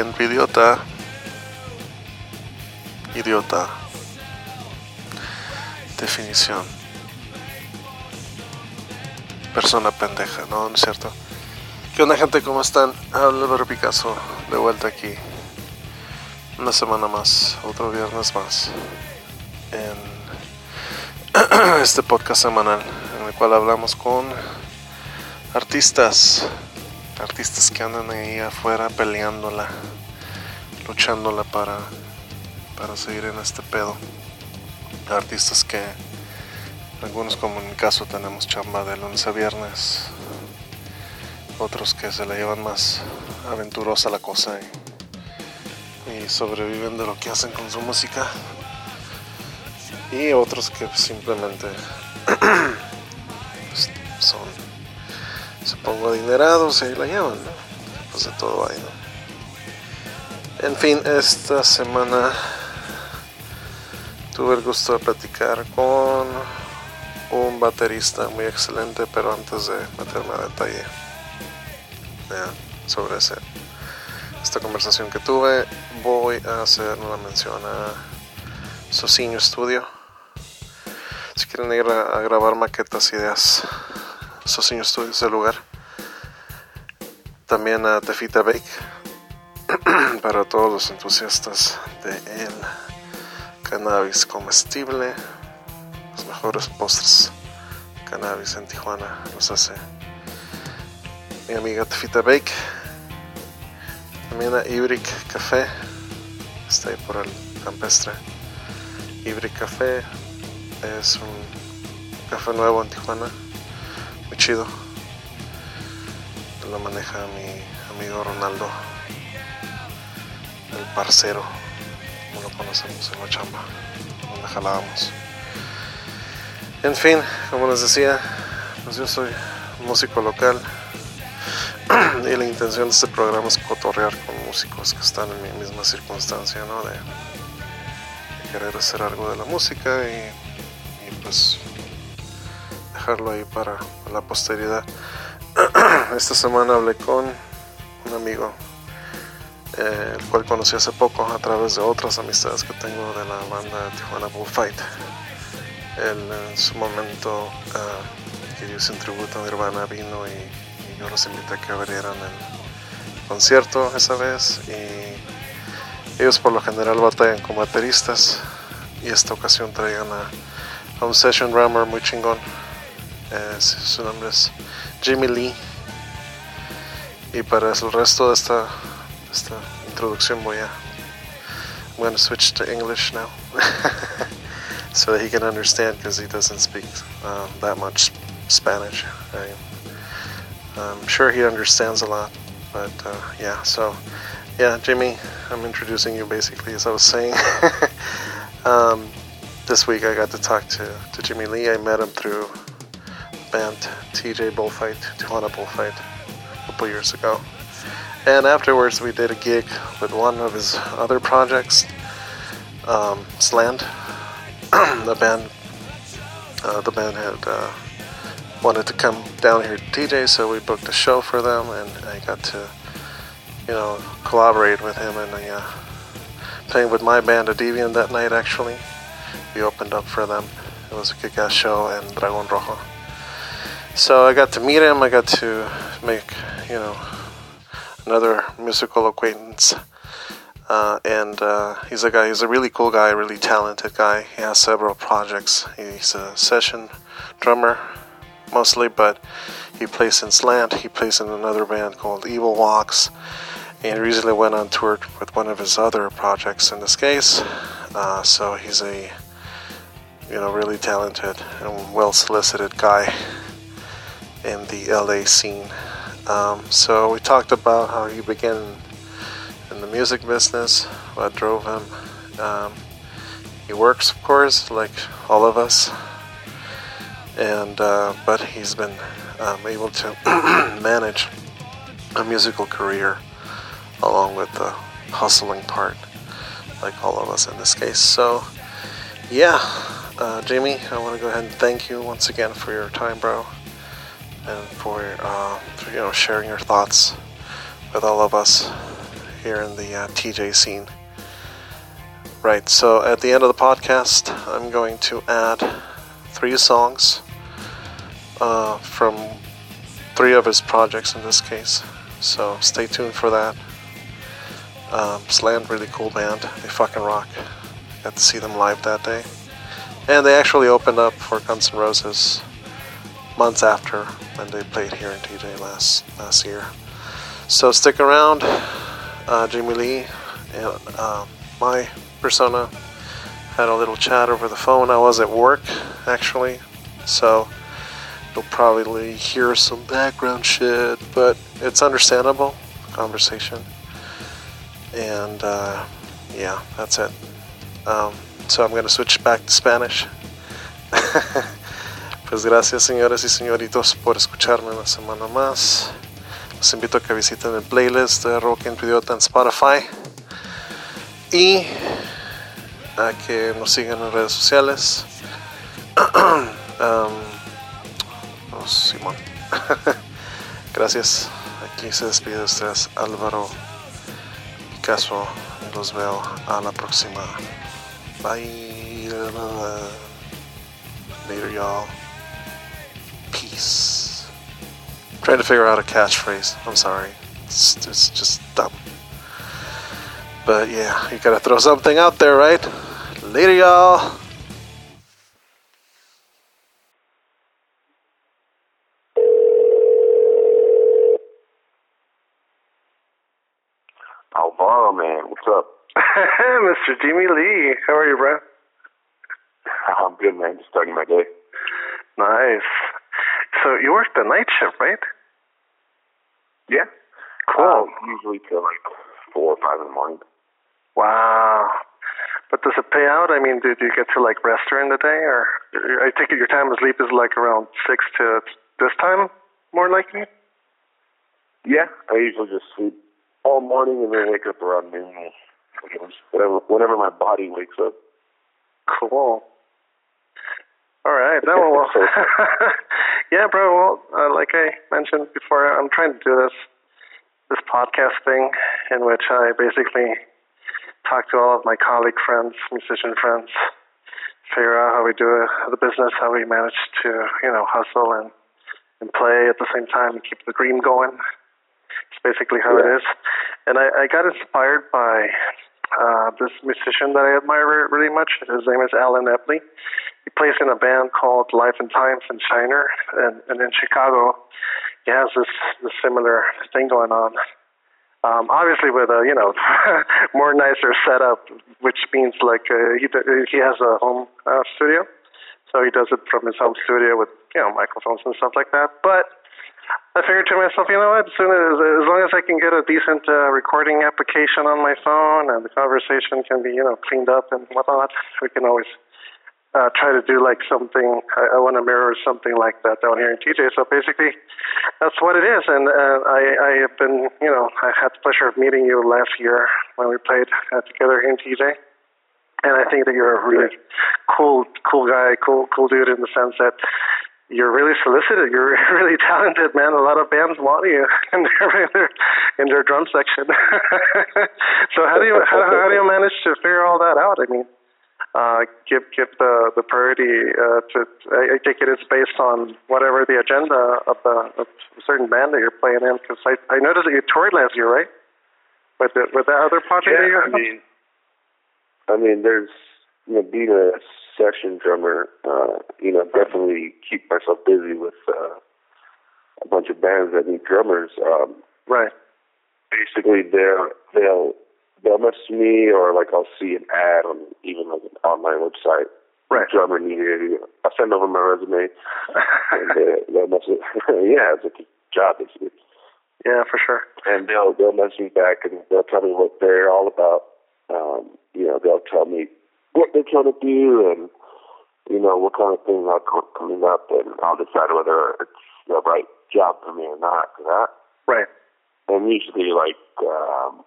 Idiota. Idiota. Definición. Persona pendeja, ¿no? ¿No es cierto? ¿Qué onda gente? ¿Cómo están? Álvaro Picasso, de vuelta aquí. Una semana más, otro viernes más. En este podcast semanal en el cual hablamos con artistas. Artistas que andan ahí afuera peleándola, luchándola para, para seguir en este pedo. Artistas que algunos como en mi caso tenemos chamba de lunes a viernes. Otros que se la llevan más aventurosa la cosa y, y sobreviven de lo que hacen con su música. Y otros que simplemente supongo, adinerados y ahí la llevan. Pues de todo hay, ¿no? En fin, esta semana tuve el gusto de platicar con un baterista muy excelente, pero antes de meterme a detalle sobre ese, esta conversación que tuve, voy a hacer una mención a Socinho Studio. Si quieren ir a, a grabar maquetas, ideas, Socinho Studio es el lugar. También a Tefita Bake para todos los entusiastas de el cannabis comestible. Los mejores postres cannabis en Tijuana los hace mi amiga Tefita Bake. También a Ibrick Café está ahí por el campestre. Ibrick Café es un café nuevo en Tijuana muy chido lo maneja mi amigo Ronaldo el parcero como lo conocemos en la chamba donde jalábamos en fin, como les decía, pues yo soy músico local y la intención de este programa es cotorrear con músicos que están en mi misma circunstancia, ¿no? De, querer hacer algo de la música y, y, pues dejarlo ahí para la posteridad. Esta semana hablé con un amigo, eh, el cual conocí hace poco a través de otras amistades que tengo de la banda Tijuana Bullfight. Él en su momento uh, que ellos en tributo a Nirvana vino y, y, yo los invité a que abrieran el concierto esa vez y ellos por lo general batallan con bateristas y esta ocasión traían a, a un session drummer muy chingón. Eh, su nombre es Jimmy Lee y para el resto de esta, esta introducción voy a I'm going to switch to English now so that he can understand because he doesn't speak um, that much Spanish. I, am sure he understands a lot, but uh, yeah. So yeah, Jimmy, I'm introducing you basically as I was saying. um, this week I got to talk to, to Jimmy Lee. I met him through band TJ Bullfight, Tijuana Bullfight, couple years ago. And afterwards, we did a gig with one of his other projects, um, Slant, the band uh, the band had uh, wanted to come down here to TJ, so we booked a show for them, and I got to you know collaborate with him and uh, playing with my band, a Deviant, that night. Actually, we opened up for them. It was a kick-ass show and Dragon Rojo. So I got to meet him. I got to make you know another musical acquaintance. Uh, and uh, he's a guy. He's a really cool guy, really talented guy. He has several projects. He's a session drummer mostly, but he plays in Slant. He plays in another band called Evil Walks. And recently went on tour with one of his other projects. In this case, uh, so he's a you know really talented and well solicited guy in the LA scene. Um, so we talked about how he began in the music business, what drove him. Um, he works, of course, like all of us, and uh, but he's been um, able to manage a musical career along with the hustling part, like all of us in this case. So, yeah, uh, Jamie, I want to go ahead and thank you once again for your time, bro, and for, uh, for you know sharing your thoughts with all of us here in the uh, TJ scene. Right, so at the end of the podcast, I'm going to add three songs uh, from three of his projects in this case. So stay tuned for that. Um, Slant, really cool band. They fucking rock. Got to see them live that day. And they actually opened up for Guns N' Roses months after when they played here in TJ last last year. So stick around. Uh, Jimmy Lee and uh, my persona had a little chat over the phone. I was at work actually, so you'll probably hear some background shit, but it's understandable conversation. And uh, yeah, that's it. Um, so I'm to switch back to Spanish. pues gracias señores y señoritos por escucharme una semana más. Los invito a que visiten el playlist de Rock en Idiota en Spotify. Y a que nos sigan en redes sociales. um, oh, Simón. Gracias. Aquí se despide de ustedes Álvaro Picasso. Los veo a la próxima. Bye. Later, y'all. Peace. I'm trying to figure out a catchphrase. I'm sorry. It's, it's just dumb. But yeah, you gotta throw something out there, right? Later, y'all. Alvaro, man, what's up? Mr. Jimmy Lee, how are you, bro? I'm good, man. Just starting my day. Nice. So you work the night shift, right? Yeah. Cool. Um, usually till like four or five in the morning. Wow. But does it pay out? I mean, do, do you get to like rest during the day, or I take it your time of sleep is like around six to this time, more likely? Yeah, I usually just sleep all morning and then wake up around noon. Whatever, whenever my body wakes up. Cool. All right. That one, well, yeah, bro. Well, uh, like I mentioned before, I'm trying to do this this podcast thing in which I basically talk to all of my colleague friends, musician friends, figure out how we do the business, how we manage to, you know, hustle and and play at the same time and keep the dream going. It's basically how Yeah. it is. And I, I got inspired by uh, this musician that I admire really much. His name is Allen Epley. He plays in a band called Life and Times and Shiner, and, and in Chicago, he has this, this similar thing going on. Um, obviously, with a you know more nicer setup, which means like uh, he he has a home uh, studio, so he does it from his home studio with you know microphones and stuff like that. But I figured to myself, you know what? As soon as as long as I can get a decent uh, recording application on my phone and the conversation can be you know cleaned up and whatnot, we can always uh, try to do like something. I, I want to mirror something like that down here in TJ. So basically, that's what it is. And uh, I, I have been, you know, I had the pleasure of meeting you last year when we played uh, together in TJ. And I think that you're a really cool, cool guy, cool, cool dude in the sense that you're really solicited. You're really talented, man. A lot of bands want you in their in their, in their drum section. so how do you how, how do you manage to figure all that out? I mean, uh, give give the the priority uh, to. I, I think it is based on whatever the agenda of the of a certain band that you're playing in. Because I I noticed that you toured last year, right? With the, with that other project Yeah, I mean, I mean, there's you know, being a session drummer, uh, you know, definitely keep myself busy with uh, a bunch of bands that need drummers. Um, right. basically, they'll they'll they'll message me, or like I'll see an ad on even like an online website. Right. Drummer needed. I'll send over my resume, and uh, they'll message. yeah, it's a job basically. Yeah, for sure. and they'll they'll message me back and they'll tell me what they're all about. Um, you know, they'll tell me what they're trying to do and you know what kind of things are co- coming up, and I'll decide whether it's the right job for me or not for that. Right. And usually, like um,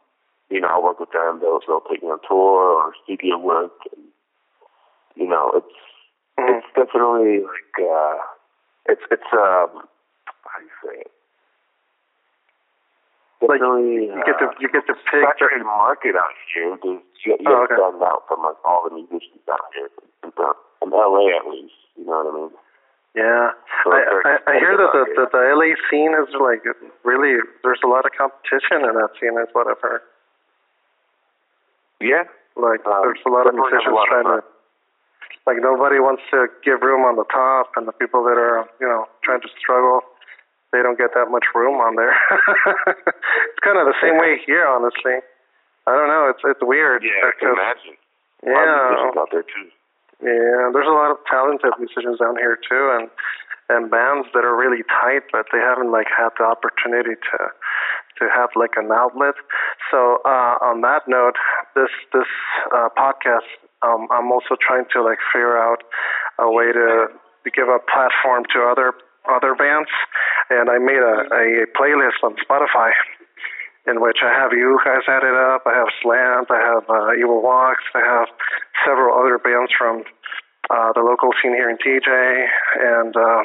you know, I work with them. They'll they'll take me on tour or studio work, and you know, it's Mhm. it's definitely like uh, it's it's um how do you say it? definitely. You get to uh, you get to pick. saturated market out here. There's, you, you Oh, okay. out from like all the musicians out here, in, the- in LA at least. You know what I mean? Yeah, So I, I I hear that the, that the LA scene is like really there's a lot of competition in that scene. Is what I've heard. Yeah. Like Um, there's a lot of definitely have a musicians lot of trying to. Like nobody wants to give room on the top, and the people that are you know trying to struggle, they don't get that much room on there. it's kind of the same way here, honestly. I don't know. It's it's weird. Yeah, I can imagine. A lot of yeah. musicians out there too. Yeah, there's a lot of talented musicians down here too, and and bands that are really tight, but they haven't like had the opportunity to to have like an outlet. So uh, on that note, this this uh, podcast, um, I'm also trying to like figure out a way to to give a platform to other other bands, and I made a, a playlist on Spotify in which I have you guys added up. I have Slant, I have uh, Evil Walks, I have several other bands from uh, the local scene here in TJ and uh,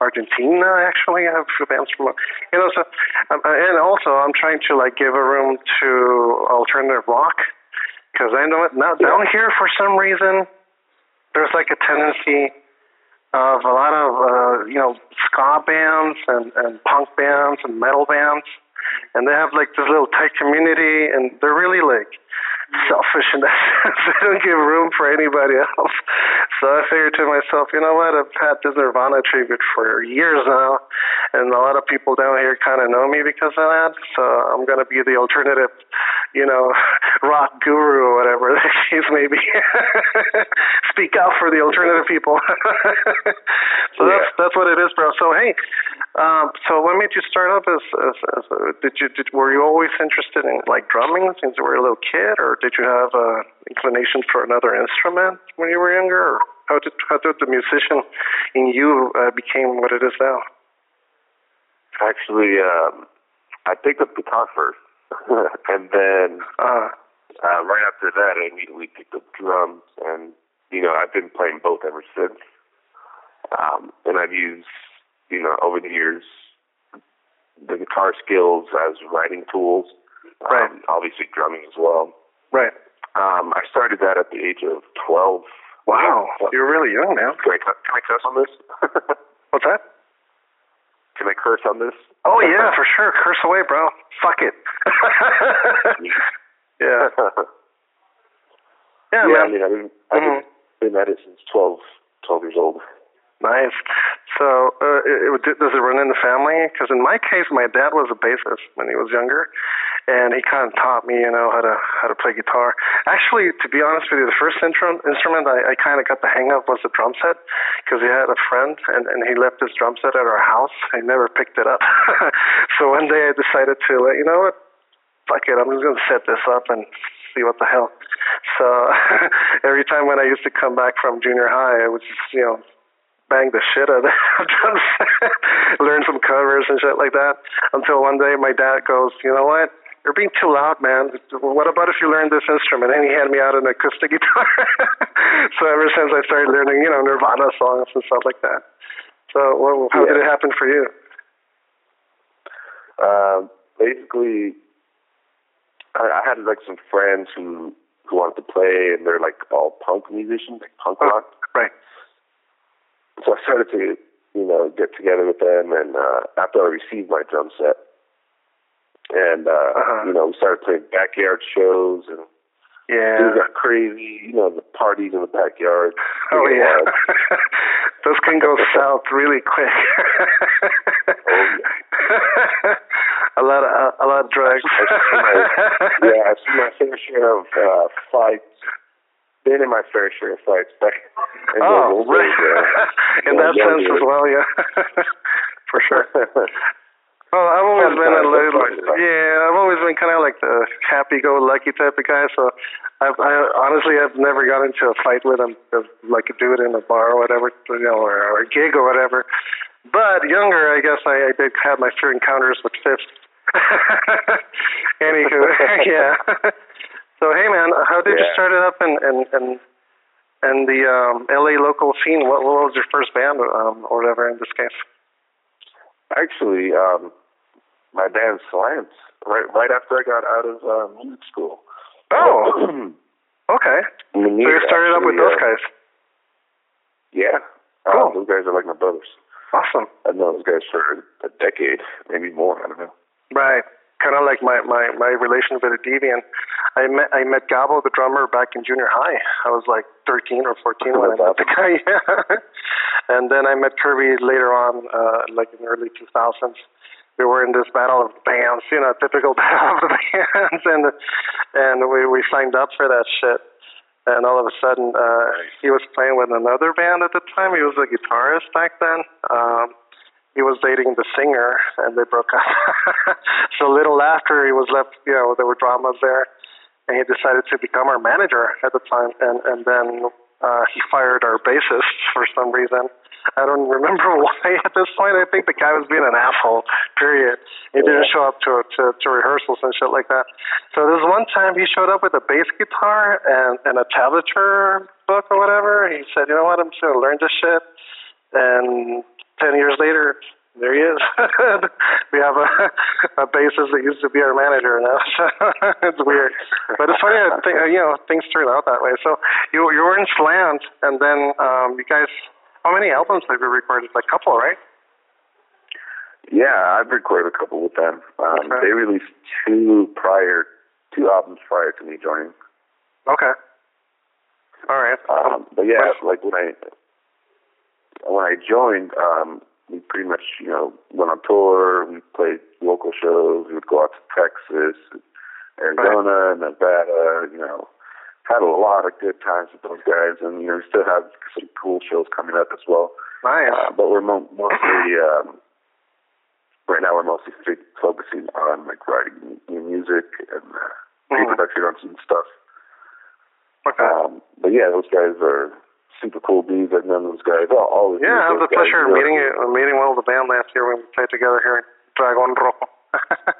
Argentina. Actually, I have a few bands from you know. So um, and also I'm trying to like give a room to alternative rock because I know it now down here for some reason there's like a tendency of a lot of uh, you know ska bands and, and punk bands and metal bands and they have like this little tight community, and they're really like selfish in that sense. they don't give room for anybody else. So I figured to myself, you know what? I've had this Nirvana tribute for years now, and a lot of people down here kind of know me because of that. So I'm gonna be the alternative, you know, rock guru or whatever the case may be. Speak out for the alternative people. so that's that's what it is, bro. So hey, um, so what made you start up as, as, as a, did you did, were you always interested in like drumming since you were a little kid, or did you have a inclination for another instrument when you were younger? Or how did how did the musician in you uh, became what it is now? Actually, um, I picked up guitar first, and then Uh, uh, right after that, I immediately picked up drums, and you know I've been playing both ever since. Um, and I've used, you know, over the years, the guitar skills as writing tools. Right. Um, obviously, drumming as well. right. Um, I started that at the age of twelve. Wow, Yeah. you're really young now. Can I, can I curse on this? What's that? Can I curse on this? Oh yeah, for sure. Curse away, bro. Fuck it. yeah. Yeah, yeah, man. I mean, I've been, I've Mhm. been, been at it since 12, 12 years old. Nice. So, uh, it, it, does it run in the family? Because in my case, my dad was a bassist when he was younger, and he kind of taught me, you know, how to how to play guitar. Actually, to be honest with you, the first intro, instrument I, I kind of got the hang of was the drum set, because he had a friend and, and he left his drum set at our house. I never picked it up. so one day I decided to, like, you know what? Fuck it, I'm just gonna set this up and see what the hell. So every time when I used to come back from junior high, I would just, you know, bang the shit out of drum set, learn some covers and shit like that. Until one day my dad goes, you know what? You're being too loud, man. What about if you learn this instrument? And he handed me out an acoustic guitar. so ever since I started learning, you know, Nirvana songs and stuff like that. So well, how did it happen for you? Um, basically, I, I had like some friends who who wanted to play, and they're like all punk musicians, like punk Oh. rock. Right. So I started to, you know, get together with them, and uh, after I received my drum set, and uh, Uh-huh. you know, we started playing backyard shows, and Yeah. things got crazy. You know, the parties in the backyard. Oh yeah, those can go south really quick. Oh, a lot of a lot of drugs. I've my- yeah, I've seen my fair share of uh, fights. Been in my fair share of fights back in oh, those right. days, uh, In that sense as well, yeah, for sure. Well, I've always been a little, times. yeah, I've always been kind of like the happy-go-lucky type of guy. So, I've, I honestly I've never got into a fight with him, like a dude in a bar or whatever, you know, or, or a gig or whatever. But younger, I guess I, I did have my few encounters with fists. Anywho, yeah. so hey, man, how did you start it up in in in, in the um, LA local scene? What, what was your first band, um, or whatever in this case? Actually, um, my band Slants right right after I got out of uh, music school. Oh, okay. So you started up with those guys. Yeah. Cool. Um, those guys are like my brothers. Awesome. I've known those guys for a decade, maybe more. I don't know. Right. Kind of like my, my, my relation with a Deviant. I met I met Gabo, the drummer, back in junior high. I was like 13 or 14 when I met the guy. Yeah. and then I met Kirby later on, uh, like in the early 2000s. We were in this battle of bands, you know, typical battle of the bands, and and we we signed up for that shit. And all of a sudden, uh, he was playing with another band at the time. He was a guitarist back then. Um, he was dating the singer, and they broke up. so a little after, he was left. You know, there were dramas there, and he decided to become our manager at the time. And and then uh, he fired our bassist for some reason. I don't remember why at this point. I think the guy was being an asshole. Period. He didn't show up to to, to rehearsals and shit like that. So there's one time he showed up with a bass guitar and and a tablature book or whatever. He said, "You know what? I'm just gonna learn this shit." And ten years later, there he is. we have a, a bassist that used to be our manager now. it's weird, but it's funny. I think, you know, things turn out that way. So you you were in Slant, and then um, you guys. How many albums have you recorded? Like a couple, right? Yeah, I've recorded a couple with them. Um, Okay. They released two prior, two albums prior to me joining. Okay. All right. Um, but yeah, like when I when I joined, um, we pretty much you know went on tour. We played local shows. We would go out to Texas, Arizona, Nevada. You know, had a lot of good times with those guys, and you know we still have some cool shows coming up as well. nice. Uh, but we're mo- mostly um, right now we're mostly focusing on like writing new music and uh, Mhm. pre-production on some stuff. Okay. Um, but yeah, those guys are super cool dudes. I've known those guys. All, all of Yeah, I had those the pleasure of meeting you, uh, meeting one of the band last year when we played together here in Dragon Rojo.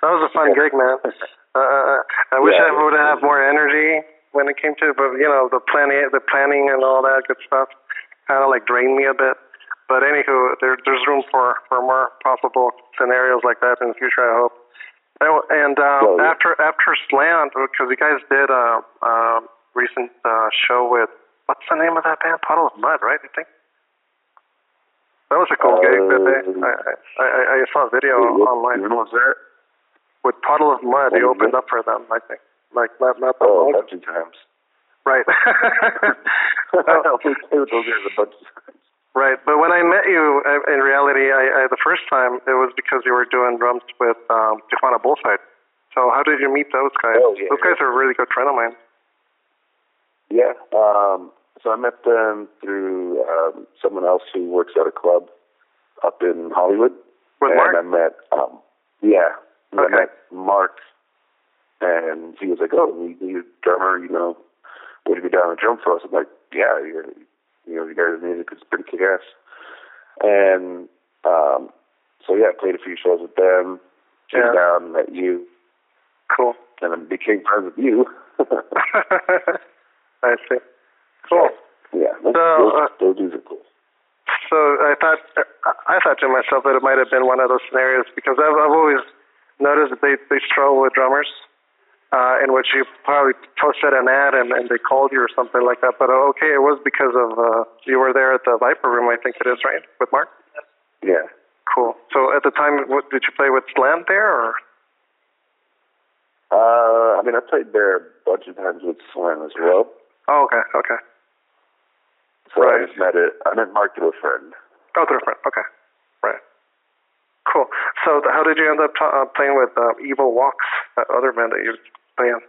that was a fun Yeah. gig, man. Uh, uh, I wish Yeah, I would have more energy when it came to, but you know, the planning, the planning and all that good stuff, kind of like drained me a bit. But anywho, there, there's room for for more possible scenarios like that in the future. I hope. Oh, And uh, Well, yeah. after after Slant, because you guys did a, a recent uh, show with what's the name of that band? Puddle of Mudd, right? I think. That was a cool gig that. Um, I, I, I, I saw a video what- online When was that? with Puddle of Mudd. They opened up for them, I think. Like not not that Oh, long. a bunch of times. Right. we played with those guys a bunch of times. right. But when I met you, uh, in reality, I, I the first time it was because you were doing drums with um, Tijuana Bullfight. So how did you meet those guys? Oh, yeah. Those guys are a really good friend of mine. Yeah. Um, so I met them through um, someone else who works at a club up in Hollywood. With and Mark? I met, um, yeah, Okay. I met Mark, and he was like, "Oh, we need a drummer. You know, would you be down to drum for us?" I'm like, "Yeah, you, you know, you guys' music is pretty kick-ass." And um, so yeah, I played a few shows with them. Came Yeah. down, met you, Cool. and then became friends with you. I see. Cool. yeah, those, So, those, uh, are cool. So I thought I thought to myself that it might have been one of those scenarios because I've, I've always noticed that they they struggle with drummers, uh, in which you probably posted an ad and, and they called you or something like that. But uh, okay, it was because of uh, you were there at the Viper Room, I think it is, right, with Mark. Yeah. Cool. So at the time, what, did you play with Slant there, or Uh, I mean, I played there a bunch of times with Slant as well. oh, okay, okay, So Right. I just met it. I met Mark through a friend. oh, through a friend. okay, right. Cool. So how did you end up t- uh, playing with uh, Evil Walks, that other band that you play in?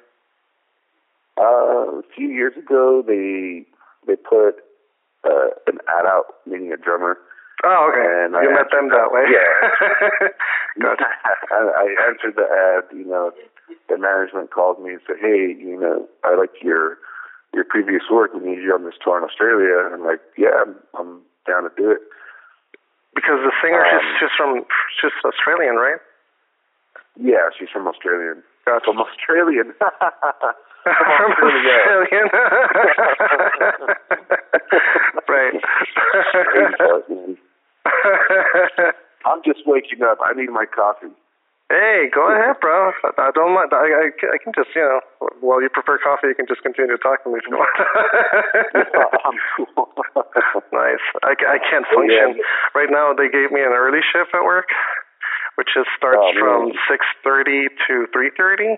Uh, a few years ago, they they put uh, an ad out needing a drummer. Oh, okay. And I you met them answered that way. Yeah. gotcha. I, I answered the ad. You know, the management called me and said, "Hey, you know, I like your your previous work. We need you on this tour in Australia." And I'm like, "Yeah, I'm, I'm down to do it." Because the singer, she's, Um, she's from, she's Australian, right? Yeah, she's from Australian. Gotcha. From Australian. From Australia. Australian. right. I'm just waking up. I need my coffee. Hey, go ahead, bro. I don't mind. I, I, I can just, you know, while you prefer coffee, you can just continue to talk to me if you want. Nice. I, I can't function. Right now, they gave me an early shift at work, which just starts Oh, from 6.30 to 3.30.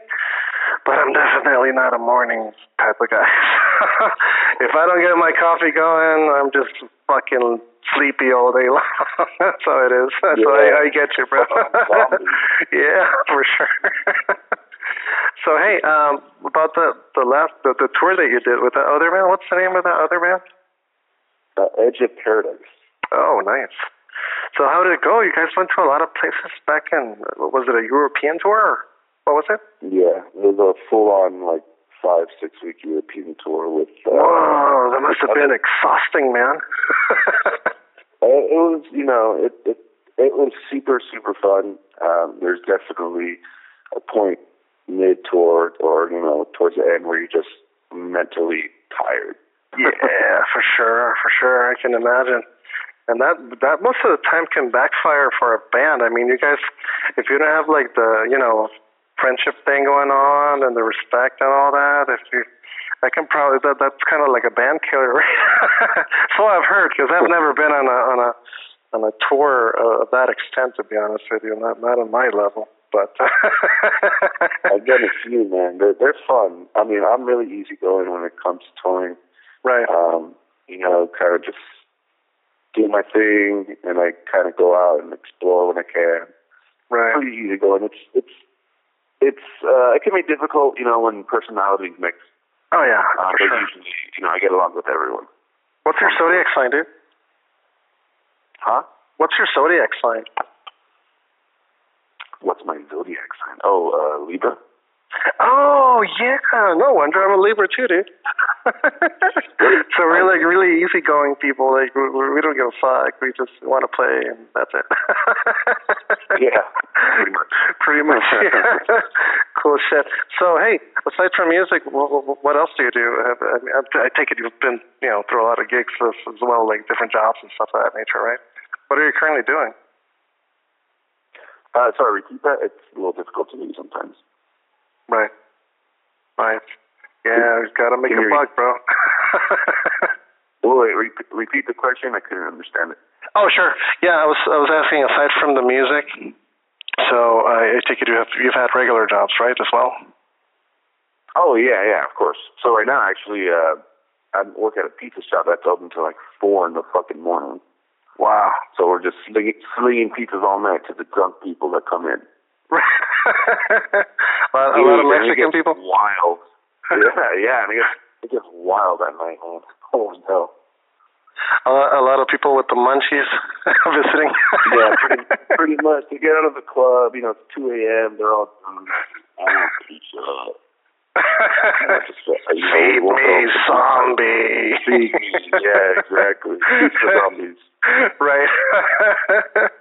But I'm definitely not a morning type of guy. if I don't get my coffee going, I'm just fucking sleepy all day long. That's how it is. That's why Yeah. I, I get you, bro. Yeah, for sure. so hey, um, about the the last the, the tour that you did with that other man. What's the name of that other man? The Edge of Paradise. Oh, nice. So how did it go? You guys went to a lot of places back in. Was it a European tour? Or what was it? Yeah, it was a full-on like five, six-week European tour with. Uh, Whoa, that must have been exhausting, man. It was, you know, it it it was super super fun. Um, there's definitely a point mid tour or you know towards the end where you're just mentally tired. yeah, for sure, for sure. I can imagine. And that that most of the time can backfire for a band. I mean, you guys, if you don't have like the you know friendship thing going on and the respect and all that, if you that can probably that that's kind of like a band killer. Right? so I've heard because I've never been on a on a on a tour uh, of that extent. To be honest with you, not not on my level, but I've done a few, man. They're they're fun. I mean, I'm really easygoing when it comes to touring. right. Um, you know, kind of just do my thing, and I kind of go out and explore when I can. Right. Pretty easygoing. It's it's it's uh, it can be difficult, you know, when personalities mix. Oh yeah, Uh, for sure. usually, you know, I get along with everyone. What's your zodiac sign, dude? Huh? What's your zodiac sign? What's my zodiac sign? Oh, uh, Libra. Oh yeah, no wonder I'm a Libra too, dude. so we're like really easygoing people. Like we, we don't give a fuck. We just want to play, and that's it. Yeah, pretty much. Pretty much. Yeah. cool shit. So hey, aside from music, what, what else do you do? I, mean, I take it you've been, you know, through a lot of gigs as, as well, like different jobs and stuff of that nature, right? What are you currently doing? Uh, sorry, repeat that. It's a little difficult to read sometimes. Right. Right. Yeah, gotta make a buck, bro. Oh, wait, re- repeat the question. I couldn't understand it. oh, sure. Yeah, I was I was asking aside from the music. So uh, I take it you have you've had regular jobs, right, as well? Oh yeah, yeah, of course. So right now, actually, uh, I work at a pizza shop that's open till like four in the fucking morning. Wow. So we're just slinging, slinging pizzas all night to the drunk people that come in. a lot, a lot of Dude, and it Mexican gets people. Wild. yeah, yeah, and it gets it gets wild at night, man. Oh, Holy hell. A lot, a lot of people with the munchies visiting. Yeah, pretty pretty much. They get out of the club, you know, it's two AM. They're all done. I want pizza. Just, you know, Feed me, zombie. Feed me. Yeah, exactly. Pizza zombies. right.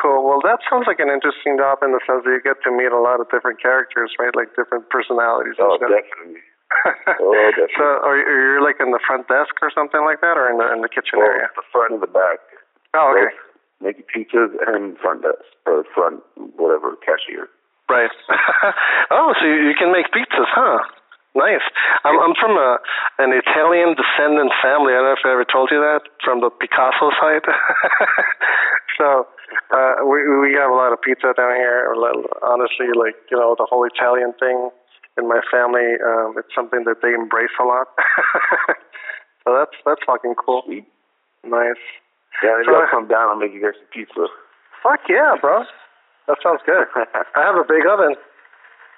Cool. Well, that sounds like an interesting job in the sense that you get to meet a lot of different characters, right? Like different personalities. and Oh, definitely. Oh, definitely. so, are you, are you like in the front desk or something like that, or in the in the kitchen Well, area? the front and the back. Oh, okay. Both making pizzas and front desk or front whatever cashier. Right. oh, so you, you can make pizzas, huh? Nice. I'm I'm from a an Italian descendant family. I don't know if I ever told you that from the Picasso side. so uh, we we have a lot of pizza down here. Honestly, like you know, the whole Italian thing in my family, um, it's something that they embrace a lot. so that's that's fucking cool. Sweet. Nice. Yeah, maybe So- I'll come down and make you guys some pizza. Fuck yeah, bro. That sounds good. I have a big oven.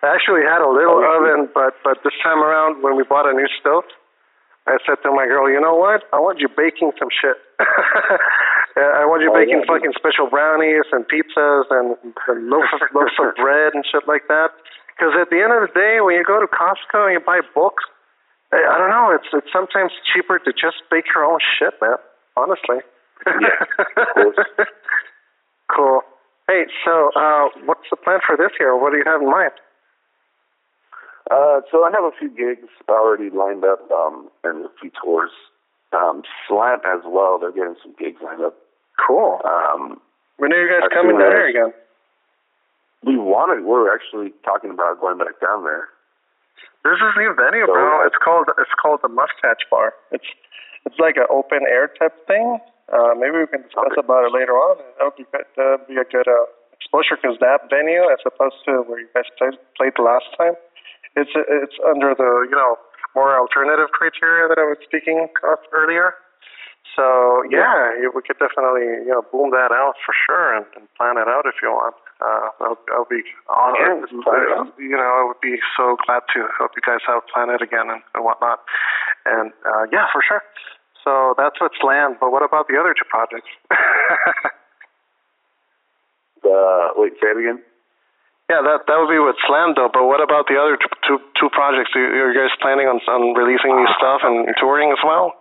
I actually had a little Oh, yeah. oven, but but this time around when we bought a new stove, I said to my girl, you know what? I want you baking some shit. I want you Oh, baking yeah, fucking special brownies and pizzas and, and loaves of, loaves of bread and shit like that. Because at the end of the day, when you go to Costco and you buy books, I, I don't know. It's it's sometimes cheaper to just bake your own shit, man. Honestly. Yeah, of course. cool. Hey, so uh, what's the plan for this year? What do you have in mind? Uh, so I have a few gigs already lined up, um, and a few tours. Um, Slant as well. They're getting some gigs lined up. Cool. Um, When are you guys coming down as- here again? we wanted. We're actually talking about going back down there. There's this new venue, so, bro. It's called it's called the Mustache Bar. It's it's like an open air type thing. Uh, maybe we can discuss okay. about it later on. That would be that would be a good uh, exposure because that venue, as opposed to where you guys played, played the last time, it's it's under the you know more alternative criteria that I was speaking of earlier. So yeah, yeah, we could definitely you know boom that out for sure and, and plan it out if you want. Uh, I'll, I'll be honored. Yeah, you know, I would be so glad to help you guys out, plan it again and, and whatnot. And uh, yeah, for sure. So that's what's land. But what about the other two projects? the wait, say it again. Yeah, that that would be with Slant though. But what about the other two two, two projects? Are you, guys planning on on releasing new stuff and touring as well?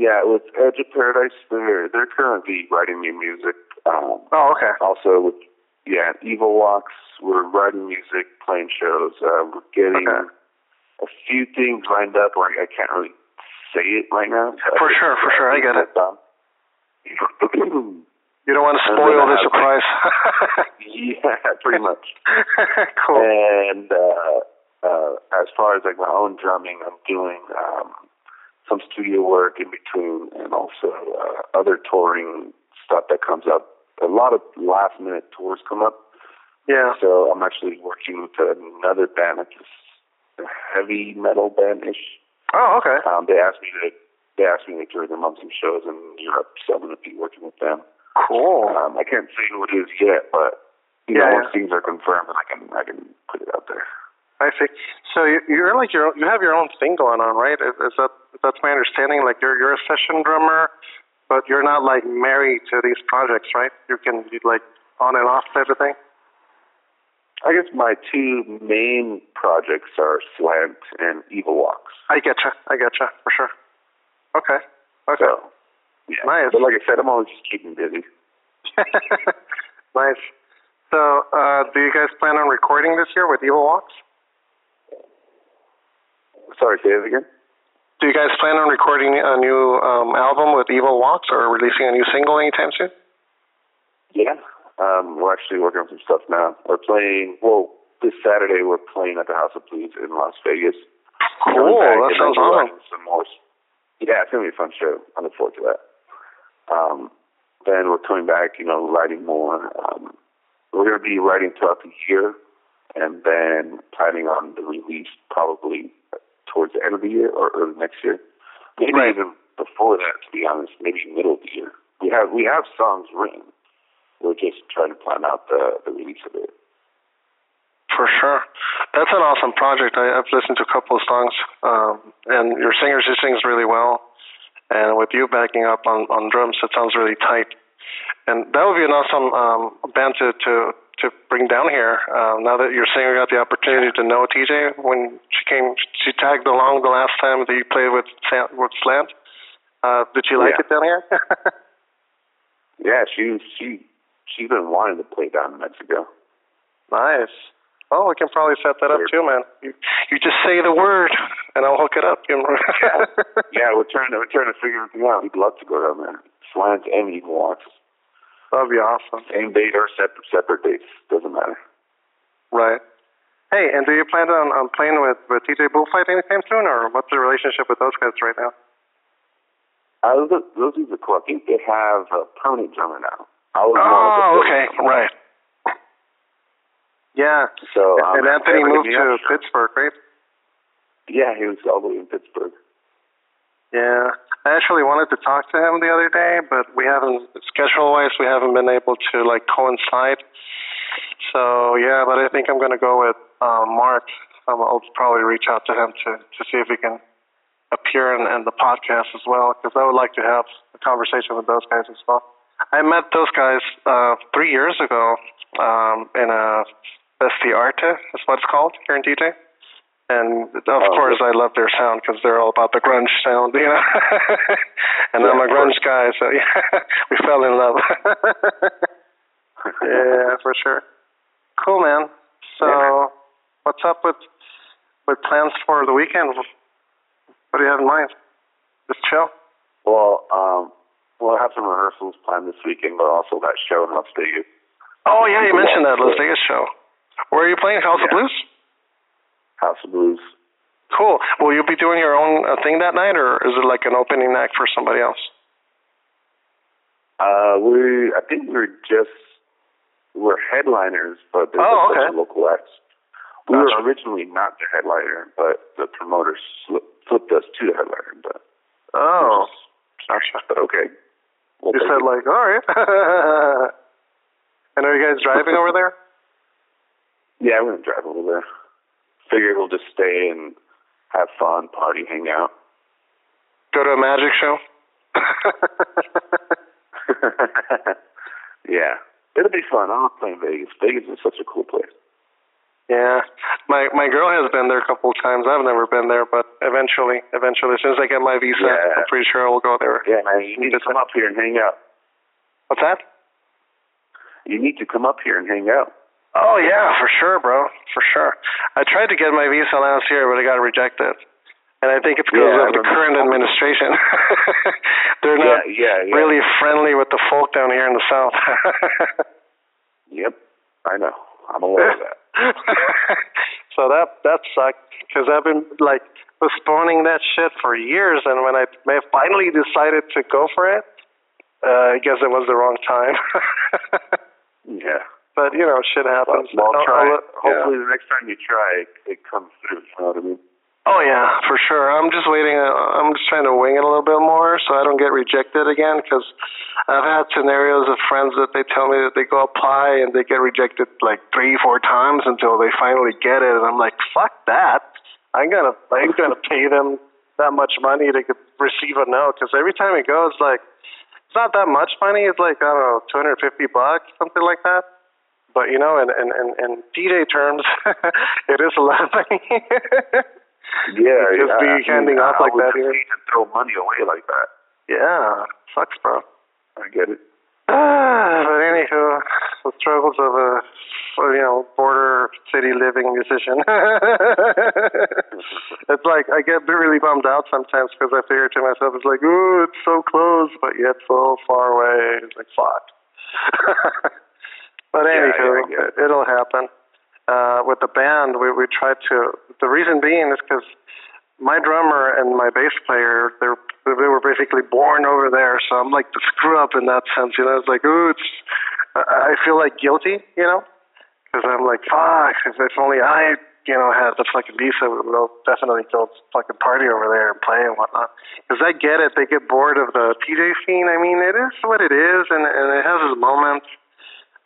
Yeah, with Edge of Paradise, they're they're currently writing new music. Um, oh, okay. Also, with yeah, Evil Walks, we're writing music, playing shows. Uh, we're getting okay. a few things lined up. Where I can't really say it right now. For sure, for sure, I get it. You don't want to spoil the surprise. yeah, pretty much. cool. And uh, uh, as far as like my own drumming, I'm doing um, some studio work in between, and also uh, other touring stuff that comes up. A lot of last minute tours come up. Yeah. So I'm actually working with another band that's a heavy metal band ish. Oh, okay. Um, they asked me to they asked me to tour them on some shows in Europe, so I'm going to be working with them. Cool. Um, I can't say who it is yet, but you yeah, know, yeah. once things are confirmed, I can I can put it out there. I see. So you're like your you have your own thing going on, right? Is, is that that's my understanding? Like you're you're a session drummer, but you're not like married to these projects, right? You can you like on and off type of thing. I guess my two main projects are Slant and Evil Walks. I getcha. I getcha for sure. Okay. Okay. So, yeah. Nice. But like I said, I'm always just keeping busy. nice. So, uh, do you guys plan on recording this year with Evil Walks? Sorry, say it again. Do you guys plan on recording a new um, album with Evil Walks or releasing a new single anytime soon? Yeah, um, we're actually working on some stuff now. We're playing. Well, this Saturday we're playing at the House of Blues in Las Vegas. Cool. That sounds awesome. Some more. Yeah, it's gonna be a fun show. I look forward to that. Um, then we're coming back, you know, writing more. Um, we're going to be writing throughout the year and then planning on the release probably towards the end of the year or early next year. Maybe right. even before that, to be honest, maybe middle of the year. We have we have songs written. We're just trying to plan out the, the release of it. For sure. That's an awesome project. I, I've listened to a couple of songs, um, and your singer, she sings really well. And with you backing up on, on drums, it sounds really tight. And that would be an awesome um, band to, to, to bring down here. Um, now that you're your singer got the opportunity to know TJ when she came, she tagged along the last time that you played with with Slant. Uh, did she like yeah. it down here? yeah, she she she's been wanting to play down in Mexico. Nice. Oh, we can probably set that up too, man. You, you just say the word, and I'll hook it up. yeah. yeah, we're trying to we're trying to figure everything out. We'd love to go down there. Slants and Evil Walks. That'd be awesome. Same date or separate separate dates doesn't matter. Right. Hey, and do you plan on, on playing with with TJ Bullfight anytime soon, or what's the relationship with those guys right now? Uh, those, those guys are cool. I think they have a permanent drummer now. I was oh, okay, right. Yeah. So um, and Anthony moved to Pittsburgh, right? Yeah, he was all the way in Pittsburgh. Yeah, I actually wanted to talk to him the other day, but we haven't schedule wise we haven't been able to like coincide. So yeah, but I think I'm gonna go with um, Mark. Um, I'll probably reach out to him to to see if he can appear in, in the podcast as well, because I would like to have a conversation with those guys as well. I met those guys uh, three years ago um, in a Besti Arte is what it's called here in TJ. And of oh, course, I love their sound because they're all about the grunge sound, you know. and yeah, I'm a grunge guy, so yeah, we fell in love. yeah, for sure. Cool, man. So, yeah. what's up with with plans for the weekend? What do you have in mind? Just chill. Well, um, we'll have some rehearsals planned this weekend, but also that show in Las Vegas. Oh yeah, you mentioned that Las Vegas show. Where are you playing? House of Yeah. Blues. House of Blues. Cool. Will you be doing your own uh, thing that night, or is it like an opening act for somebody else? Uh, we I think we're just we're headliners, but there's Oh, a bunch okay. of local acts. We Gotcha. were originally not the headliner, but the promoters flipped us to the headliner. But Oh, gotcha. But okay. We'll you said it. like, all right. and are you guys driving over there? yeah, we're gonna drive over there. Figure we'll just stay and have fun, party, hang out. Go to a magic show. yeah, it'll be fun. I love playing Vegas. Vegas is such a cool place. Yeah, my my girl has been there a couple of times. I've never been there, but eventually, eventually, as soon as I get my visa, Yeah. I'm pretty sure I will go there. Yeah, man, you need to come up here and hang out. What's that? You need to come up here and hang out. Oh yeah, for sure, bro, for sure. I tried to get my visa last year, but I got rejected, and I think it's because Yeah, of the current administration. They're not yeah, yeah. really friendly with the folk down here in the south. Yep, I know. I'm aware of that. so that that sucked because I've been like postponing that shit for years, and when I finally decided to go for it, uh, I guess it was the wrong time. Yeah. But you know, shit happens. Well, I'll- try. I'll- it. yeah. Hopefully, the next time you try, it, it comes through. You know what I mean? Oh yeah, for sure. I'm just waiting. uh, I'm just trying to wing it a little bit more so I don't get rejected again. Because I've had scenarios of friends that they tell me that they go apply and they get rejected like three, four times until they finally get it, and I'm like, fuck that. I'm gonna, I'm gonna pay them that much money to get, receive a no. Because every time it goes, like, it's not that much money. It's like I don't know, 250 bucks, something like that. But you know, in in in, in TJ terms, it is a lot of money. Yeah, Just yeah. be I mean, handing I like that here. hate to throw money away like that. Yeah, sucks, bro. I get it. But anywho, the struggles of a you know border city living musician. it's like I get really bummed out sometimes because I figure to myself, it's like, ooh, it's so close, but yet so far away. It's like fuck. But Yeah, anywho, yeah, it. it'll happen. Uh, with the band, we we tried to. The reason being is because my drummer and my bass player, they're they were basically born over there, so I'm like the screw up in that sense. You know, it's like, ooh, it's. I I feel like guilty, you know, because I'm like, fuck. If, if only I, you know, had the fucking visa, we'll definitely go fucking party over there and play and whatnot. Because I get it, they get bored of the TJ scene. I mean, it is what it is, and and it has its moments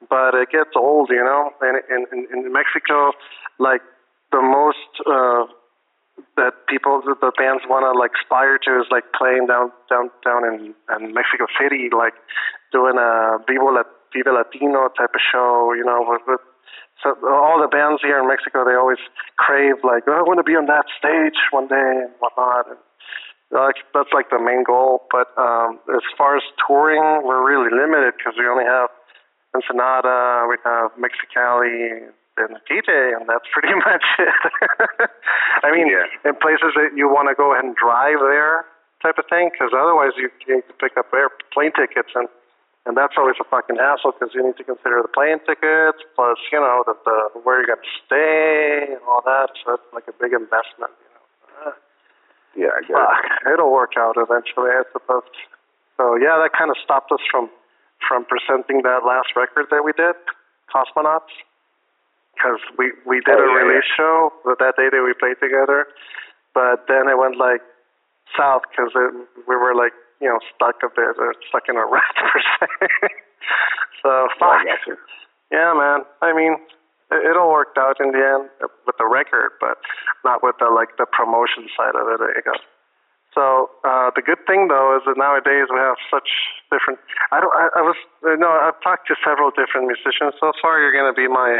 but it gets old, you know. And in in, in Mexico, like the most uh, that people the bands want to like aspire to is like playing down down down in, in Mexico City, like doing a Vivo La, Vive Latino type of show, you know. With, with so all the bands here in Mexico, they always crave like oh, I want to be on that stage one day and whatnot. And, like that's like the main goal, but um, as far as touring, we're really limited because we only have Ensenada, we have Mexicali, and TJ, and that's pretty much it. I mean, Yeah. in places that you want to go ahead and drive there, type of thing, because otherwise you, need to pick up air plane tickets, and and that's always a fucking hassle because you need to consider the plane tickets plus you know the, the where you're gonna stay and all that. So it's like a big investment. You know. Yeah, I get Fuck, it. it'll work out eventually, I suppose. So yeah, that kind of stopped us from from presenting that last record that we did, Cosmonauts, because we we did Oh, a yeah, release show with that day that we played together, but then it went like south because we were like you know stuck a bit, or stuck in a rut per se. so oh, fuck. got you. Yeah, man. I mean, it, it all worked out in the end with the record, but not with the like the promotion side of it. I guess. So uh, the good thing though is that nowadays we have such different. I don't. I, I was uh, no. I've talked to several different musicians so far. You're going to be my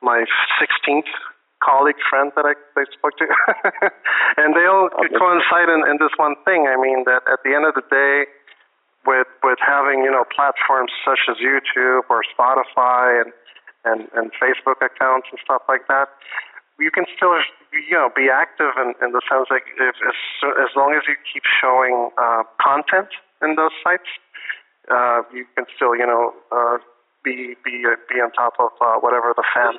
my 16th colleague friend that I, I spoke to, and they all Okay. coincide in, in this one thing. I mean that at the end of the day, with with having you know platforms such as YouTube or Spotify and and and Facebook accounts and stuff like that, you can still you know be active in, in the sense that if as as long as you keep showing uh, content in those sites, uh, you can still you know uh, be be be on top of uh, whatever the fan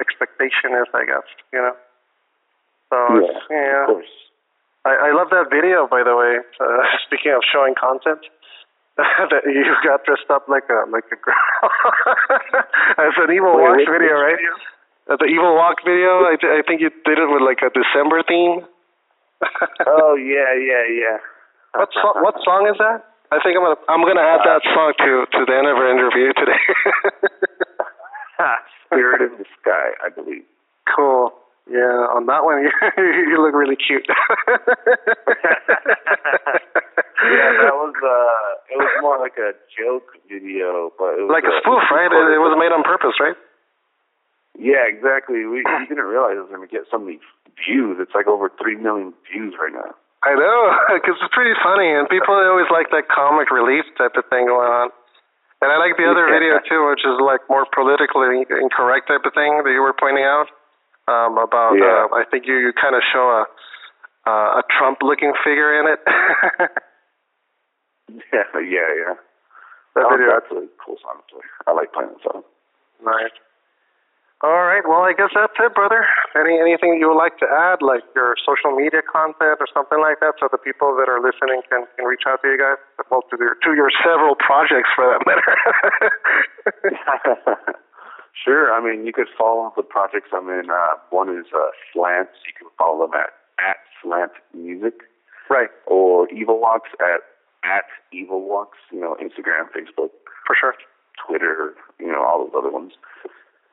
expectation is, I guess. You know. So Yeah, yeah. of course. I, I love that video, by the way. Uh, speaking of showing content, that you got dressed up like a like a girl. It's an evil Wait, which- video, right? Uh, the evil walk video. I, th- I think you did it with like a December theme. Oh yeah, yeah, yeah. what so- what song is that? I think I'm gonna I'm gonna add that song to to the end of our interview today. Spirit in the Sky, I believe. cool. Yeah, on that one you you look really cute. yeah, that was uh it was more like a joke video, but it was like a uh, spoof, right? It, it was made on purpose, right? Yeah, exactly. We, we didn't realize it was going to get so many views. It's like over three million views right now. I know, because it's pretty funny, and people always like that comic relief type of thing going on. And I like the other Yeah. video too, which is like more politically incorrect type of thing that you were pointing out um, about. Yeah. Uh, I think you, you kind of show a uh, a Trump-looking figure in it. Yeah, yeah, yeah. that Oh, video. that's a cool song play. I like playing that song. Right. All right. Well, I guess that's it, brother. Any anything you would like to add, like your social media content or something like that, so the people that are listening can, can reach out to you guys, well, to your to your several projects for that matter. sure. I mean, you could follow the projects I'm in. Uh, one is uh, Slants. You can follow them at at Slant Music, right. or Evil Walks at at Evil Walks. You know, Instagram, Facebook, For sure. Twitter. You know, all those other ones.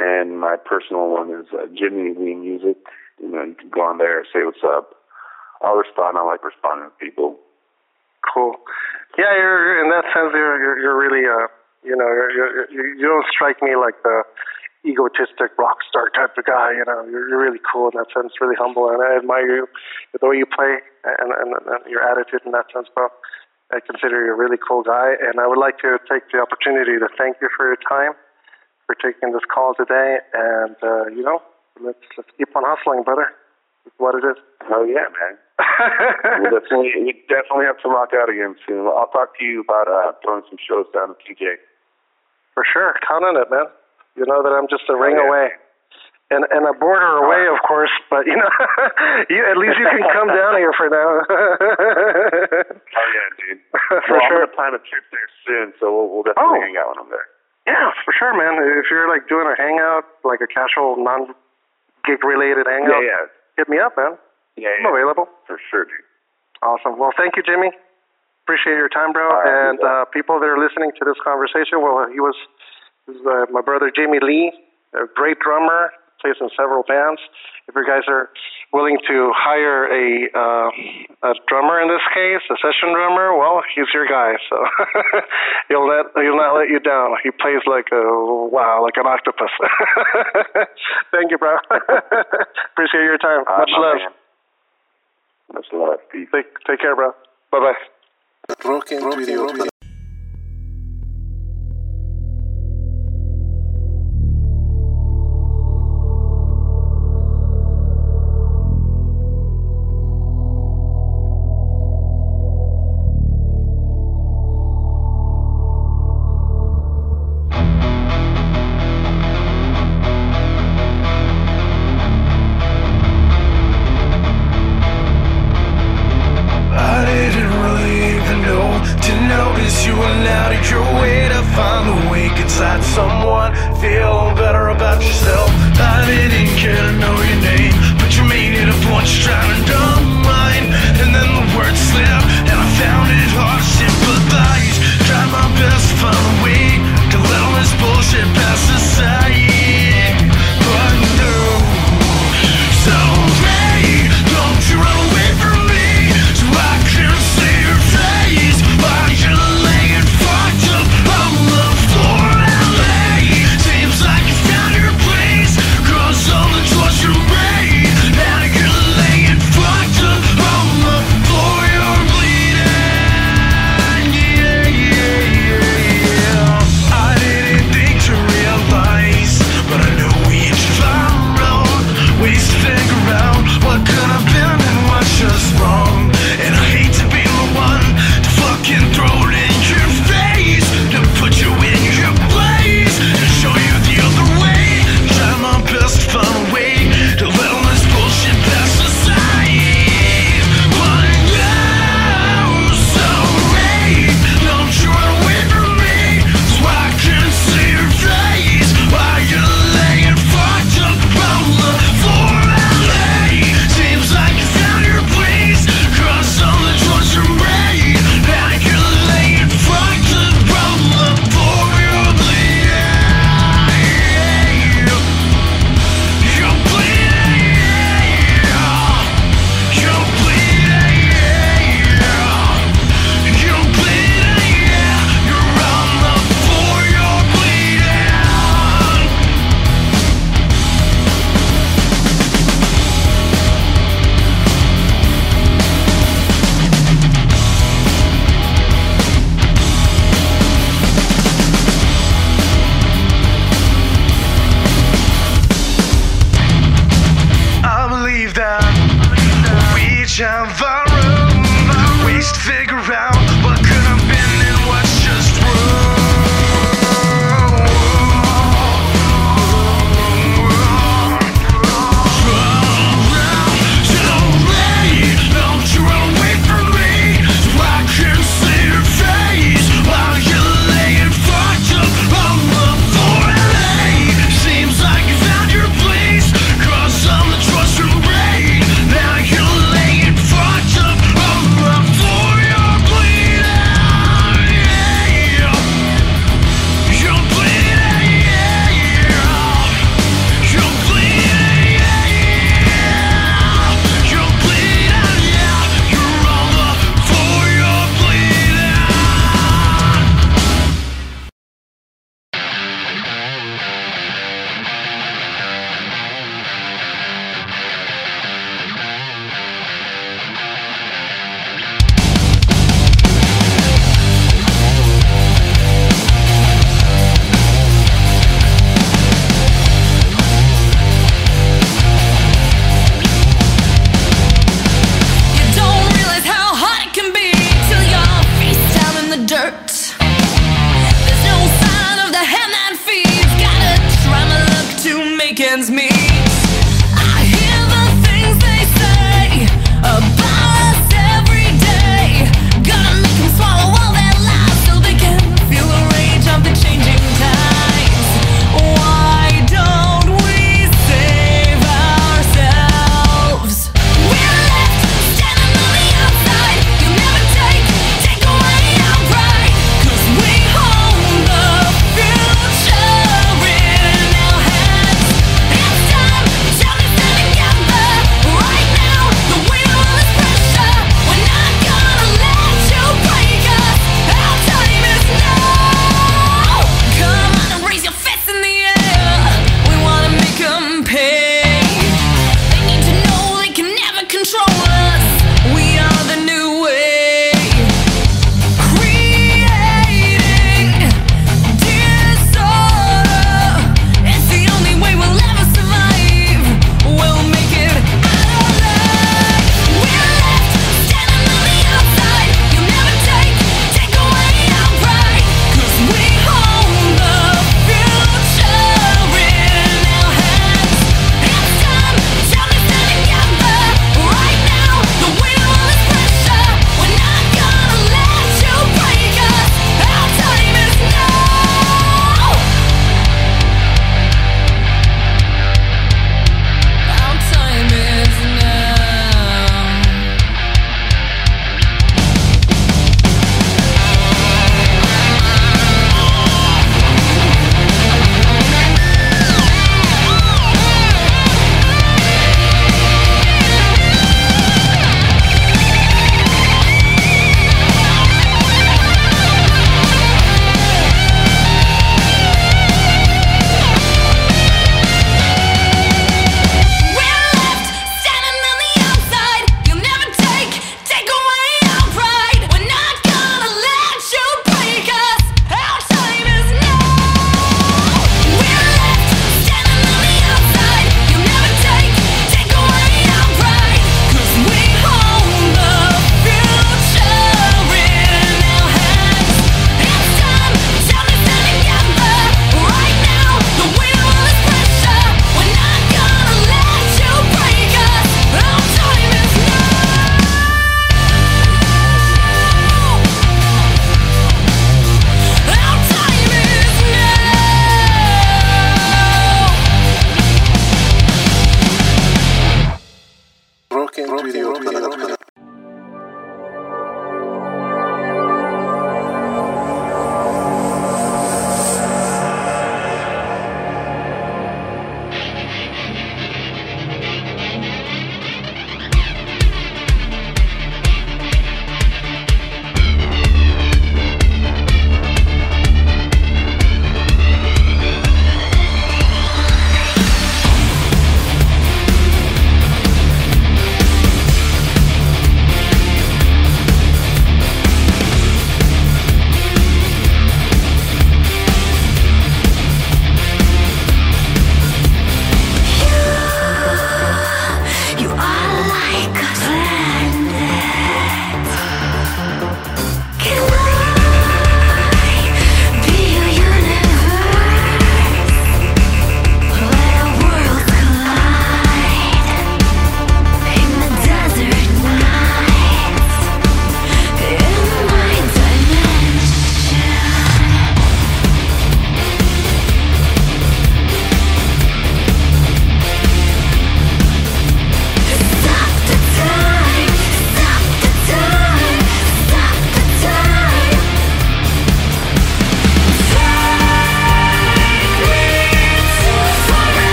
And my personal one is uh, Jimmy Lee Music. You know, you can go on there, say what's up. I'll respond. I like responding to people. Cool. Yeah, you're in that sense. You're you're, you're really uh you know you're, you're, you you don't strike me like the egotistic rock star type of guy. You know, you're, you're really cool in that sense. Really humble, and I admire you the way you play and, and, and your attitude in that sense, bro. I consider you a really cool guy, and I would like to take the opportunity to thank you for your time, for taking this call today, and uh, you know, let's let's keep on hustling, brother. What it is. Oh yeah, man. we'll definitely we definitely have to rock out again soon. I'll talk to you about uh throwing some shows down at TJ. For sure. Count on it, man. You know that I'm just a ring yeah. away. And and a border away, of course, but you know, you at least you can come down here for now. Oh yeah, dude. For well, sure. I'm gonna plan a trip there soon, so we'll, we'll definitely Oh. hang out when I'm there. Yeah, for sure, man. If you're like doing a hangout, like a casual, non-gig related hangout, Yeah, yeah, hit me up, man. yeah, I'm yeah. available. For sure, dude. Awesome. Well, thank you, Jimmy. Appreciate your time, bro. Right, and uh, people that are listening to this conversation, well, he was, uh, my brother Jimmy Lee, a great drummer, plays in several bands. If you guys are willing to hire a uh, a drummer in this case, a session drummer, well, he's your guy. So he'll not he'll not let you down. He plays like a wow, like an octopus. Thank you, bro. Appreciate your time. All right, Much love. man. Much love. Peace. Take take care, bro. Bye bye. Broken, video.